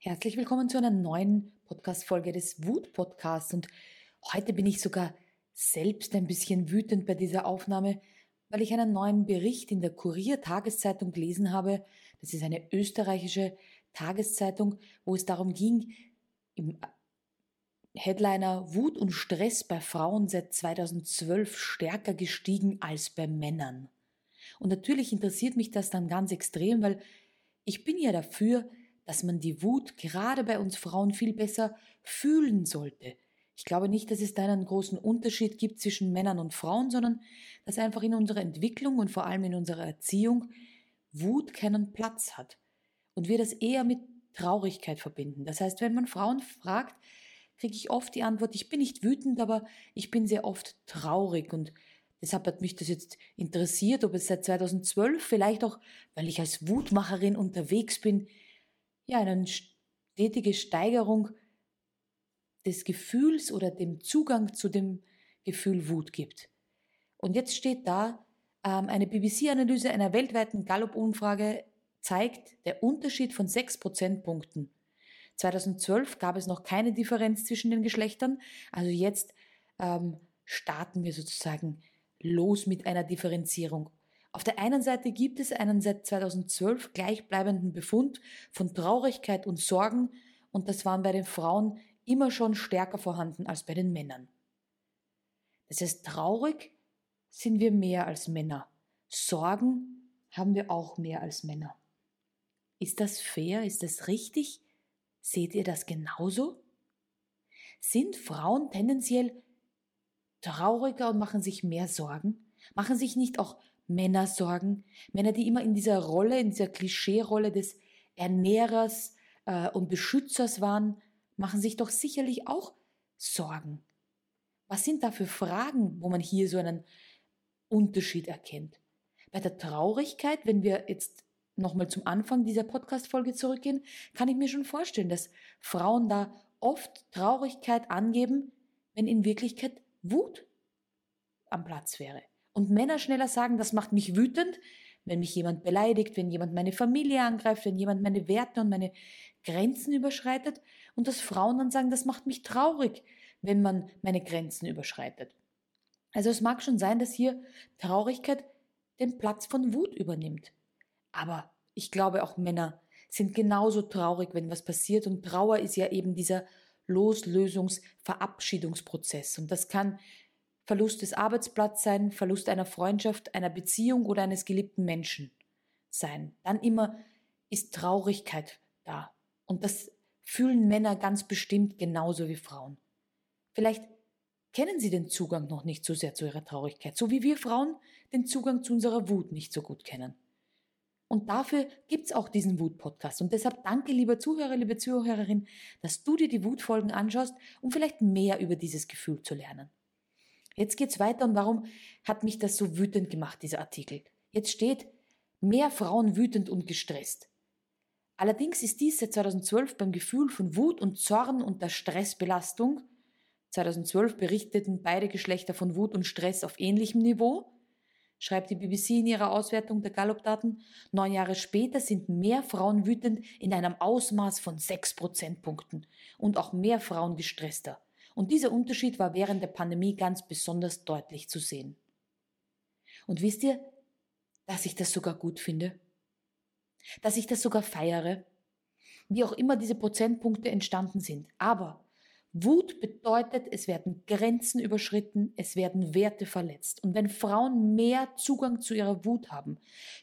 Herzlich willkommen zu einer neuen Podcast-Folge des Wut-Podcasts. Und heute bin ich sogar selbst ein bisschen wütend bei dieser Aufnahme, weil ich einen neuen Bericht in der Kurier-Tageszeitung gelesen habe. Das ist eine österreichische Tageszeitung, wo es darum ging, im Headliner Wut und Stress bei Frauen seit 2012 stärker gestiegen als bei Männern. Und natürlich interessiert mich das dann ganz extrem, weil ich bin ja dafür, dass man die Wut gerade bei uns Frauen viel besser fühlen sollte. Ich glaube nicht, dass es da einen großen Unterschied gibt zwischen Männern und Frauen, sondern dass einfach in unserer Entwicklung und vor allem in unserer Erziehung Wut keinen Platz hat. Und wir das eher mit Traurigkeit verbinden. Das heißt, wenn man Frauen fragt, kriege ich oft die Antwort, ich bin nicht wütend, aber ich bin sehr oft traurig. Und deshalb hat mich das jetzt interessiert, ob es seit 2012 vielleicht auch, weil ich als Wutmacherin unterwegs bin, ja, eine stetige Steigerung des Gefühls oder dem Zugang zu dem Gefühl Wut gibt. Und jetzt steht da, ähm, eine BBC-Analyse einer weltweiten Gallup-Umfrage zeigt der Unterschied von sechs Prozentpunkten. 2012 gab es noch keine Differenz zwischen den Geschlechtern, also jetzt ähm, starten wir sozusagen los mit einer Differenzierung. Auf der einen Seite gibt es einen seit 2012 gleichbleibenden Befund von Traurigkeit und Sorgen und das waren bei den Frauen immer schon stärker vorhanden als bei den Männern. Das heißt, traurig sind wir mehr als Männer. Sorgen haben wir auch mehr als Männer. Ist das fair? Ist das richtig? Seht ihr das genauso? Sind Frauen tendenziell trauriger und machen sich mehr Sorgen? Machen sich nicht auch Männer sorgen. Männer, die immer in dieser Rolle, in dieser Klischee-Rolle des Ernährers äh, und Beschützers waren, machen sich doch sicherlich auch Sorgen. Was sind da für Fragen, wo man hier so einen Unterschied erkennt? Bei der Traurigkeit, wenn wir jetzt nochmal zum Anfang dieser Podcast-Folge zurückgehen, kann ich mir schon vorstellen, dass Frauen da oft Traurigkeit angeben, wenn in Wirklichkeit Wut am Platz wäre. Und Männer schneller sagen, das macht mich wütend, wenn mich jemand beleidigt, wenn jemand meine Familie angreift, wenn jemand meine Werte und meine Grenzen überschreitet. Und dass Frauen dann sagen, das macht mich traurig, wenn man meine Grenzen überschreitet. Also es mag schon sein, dass hier Traurigkeit den Platz von Wut übernimmt. Aber ich glaube auch Männer sind genauso traurig, wenn was passiert. Und Trauer ist ja eben dieser Loslösungs-Verabschiedungsprozess. Und das kann Verlust des Arbeitsplatzes sein, Verlust einer Freundschaft, einer Beziehung oder eines geliebten Menschen sein. Dann immer ist Traurigkeit da. Und das fühlen Männer ganz bestimmt genauso wie Frauen. Vielleicht kennen sie den Zugang noch nicht so sehr zu ihrer Traurigkeit, so wie wir Frauen den Zugang zu unserer Wut nicht so gut kennen. Und dafür gibt's auch diesen Wut-Podcast. Und deshalb danke, lieber Zuhörer, liebe Zuhörerin, dass du dir die Wutfolgen anschaust, um vielleicht mehr über dieses Gefühl zu lernen. Jetzt geht's weiter und warum hat mich das so wütend gemacht, dieser Artikel? Jetzt steht, mehr Frauen wütend und gestresst. Allerdings ist dies seit 2012 beim Gefühl von Wut und Zorn und der Stressbelastung 2012 berichteten beide Geschlechter von Wut und Stress auf ähnlichem Niveau, schreibt die BBC in ihrer Auswertung der Gallup-Daten. Neun Jahre später sind mehr Frauen wütend in einem Ausmaß von sechs Prozentpunkten und auch mehr Frauen gestresster. Und dieser Unterschied war während der Pandemie ganz besonders deutlich zu sehen. Und wisst ihr, dass ich das sogar gut finde? Dass ich das sogar feiere? Wie auch immer diese Prozentpunkte entstanden sind. Aber Wut bedeutet, es werden Grenzen überschritten, es werden Werte verletzt. Und wenn Frauen mehr Zugang zu ihrer Wut haben,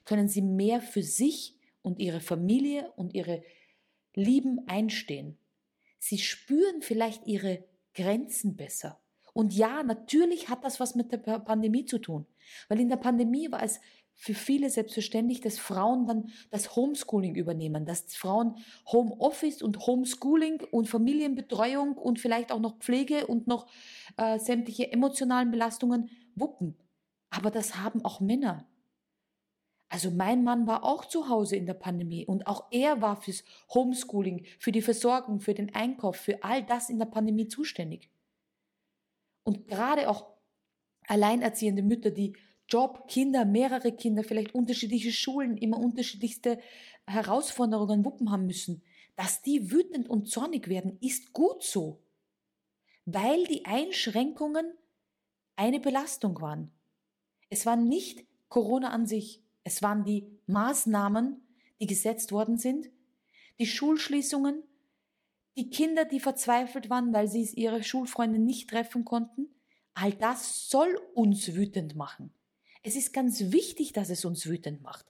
können sie mehr für sich und ihre Familie und ihre Lieben einstehen. Sie spüren vielleicht ihre Grenzen besser. Und ja, natürlich hat das was mit der Pandemie zu tun. Weil in der Pandemie war es für viele selbstverständlich, dass Frauen dann das Homeschooling übernehmen, dass Frauen Homeoffice und Homeschooling und Familienbetreuung und vielleicht auch noch Pflege und noch äh, sämtliche emotionalen Belastungen wuppen. Aber das haben auch Männer. Also mein Mann war auch zu Hause in der Pandemie und auch er war fürs Homeschooling, für die Versorgung, für den Einkauf, für all das in der Pandemie zuständig. Und gerade auch alleinerziehende Mütter, die Job, Kinder, mehrere Kinder, vielleicht unterschiedliche Schulen, immer unterschiedlichste Herausforderungen wuppen haben müssen. Dass die wütend und zornig werden, ist gut so, weil die Einschränkungen eine Belastung waren. Es war nicht Corona an sich, es waren die Maßnahmen, die gesetzt worden sind, die Schulschließungen, die Kinder, die verzweifelt waren, weil sie ihre Schulfreunde nicht treffen konnten. All das soll uns wütend machen. Es ist ganz wichtig, dass es uns wütend macht.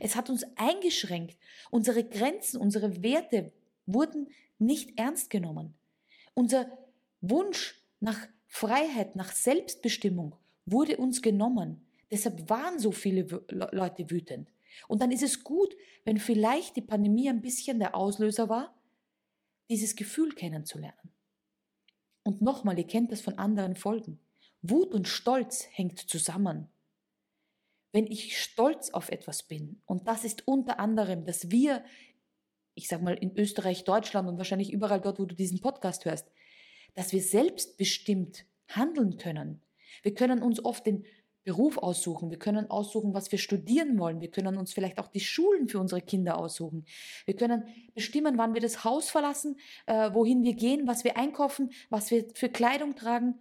Es hat uns eingeschränkt. Unsere Grenzen, unsere Werte wurden nicht ernst genommen. Unser Wunsch nach Freiheit, nach Selbstbestimmung wurde uns genommen. Deshalb waren so viele Leute wütend. Und dann ist es gut, wenn vielleicht die Pandemie ein bisschen der Auslöser war, dieses Gefühl kennenzulernen. Und nochmal, ihr kennt das von anderen Folgen. Wut und Stolz hängt zusammen. Wenn ich stolz auf etwas bin, und das ist unter anderem, dass wir, ich sag mal in Österreich, Deutschland und wahrscheinlich überall dort, wo du diesen Podcast hörst, dass wir selbstbestimmt handeln können. Wir können uns oft den Beruf aussuchen, wir können aussuchen, was wir studieren wollen, wir können uns vielleicht auch die Schulen für unsere Kinder aussuchen, wir können bestimmen, wann wir das Haus verlassen, äh, wohin wir gehen, was wir einkaufen, was wir für Kleidung tragen.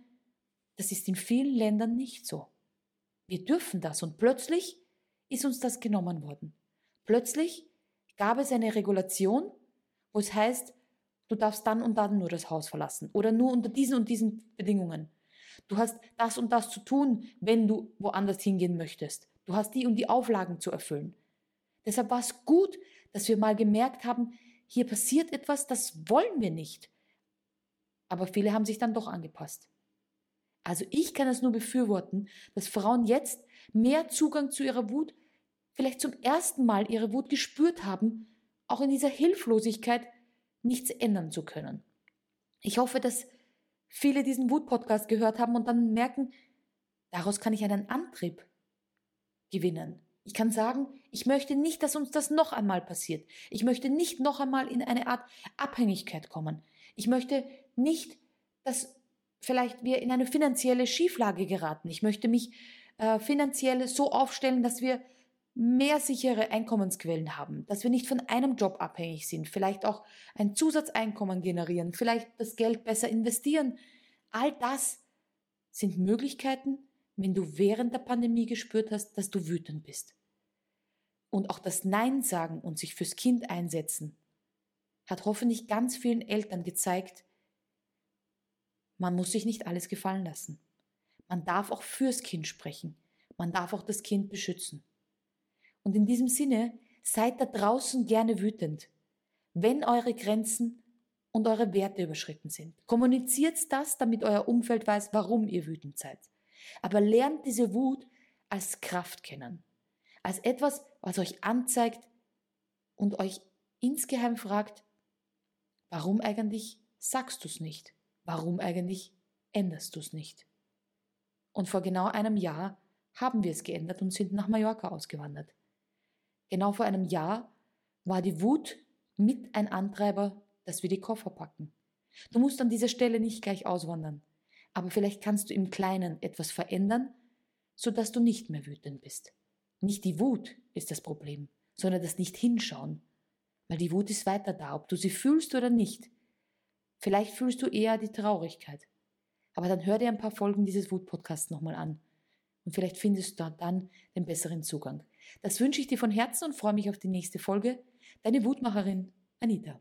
Das ist in vielen Ländern nicht so. Wir dürfen das und plötzlich ist uns das genommen worden. Plötzlich gab es eine Regulation, wo es heißt, du darfst dann und dann nur das Haus verlassen oder nur unter diesen und diesen Bedingungen. Du hast das und das zu tun, wenn du woanders hingehen möchtest. Du hast die und die Auflagen zu erfüllen. Deshalb war es gut, dass wir mal gemerkt haben, hier passiert etwas, das wollen wir nicht. Aber viele haben sich dann doch angepasst. Also ich kann es nur befürworten, dass Frauen jetzt mehr Zugang zu ihrer Wut, vielleicht zum ersten Mal ihre Wut gespürt haben, auch in dieser Hilflosigkeit nichts ändern zu können. Ich hoffe, dass viele diesen Wut-Podcast gehört haben und dann merken, daraus kann ich einen Antrieb gewinnen. Ich kann sagen, ich möchte nicht, dass uns das noch einmal passiert. Ich möchte nicht noch einmal in eine Art Abhängigkeit kommen. Ich möchte nicht, dass vielleicht wir in eine finanzielle Schieflage geraten. Ich möchte mich äh, finanziell so aufstellen, dass wir mehr sichere Einkommensquellen haben, dass wir nicht von einem Job abhängig sind, vielleicht auch ein Zusatzeinkommen generieren, vielleicht das Geld besser investieren. All das sind Möglichkeiten, wenn du während der Pandemie gespürt hast, dass du wütend bist. Und auch das Nein sagen und sich fürs Kind einsetzen hat hoffentlich ganz vielen Eltern gezeigt, man muss sich nicht alles gefallen lassen. Man darf auch fürs Kind sprechen. Man darf auch das Kind beschützen. Und in diesem Sinne, seid da draußen gerne wütend, wenn eure Grenzen und eure Werte überschritten sind. Kommuniziert das, damit euer Umfeld weiß, warum ihr wütend seid. Aber lernt diese Wut als Kraft kennen. Als etwas, was euch anzeigt und euch insgeheim fragt, warum eigentlich sagst du es nicht? Warum eigentlich änderst du es nicht? Und vor genau einem Jahr haben wir es geändert und sind nach Mallorca ausgewandert. Genau vor einem Jahr war die Wut mit ein Antreiber, dass wir die Koffer packen. Du musst an dieser Stelle nicht gleich auswandern, aber vielleicht kannst du im Kleinen etwas verändern, sodass du nicht mehr wütend bist. Nicht die Wut ist das Problem, sondern das Nicht-Hinschauen. Weil die Wut ist weiter da, ob du sie fühlst oder nicht. Vielleicht fühlst du eher die Traurigkeit. Aber dann hör dir ein paar Folgen dieses Wut-Podcasts nochmal an. Und vielleicht findest du dann den besseren Zugang. Das wünsche ich dir von Herzen und freue mich auf die nächste Folge. Deine Wutmacherin Anita.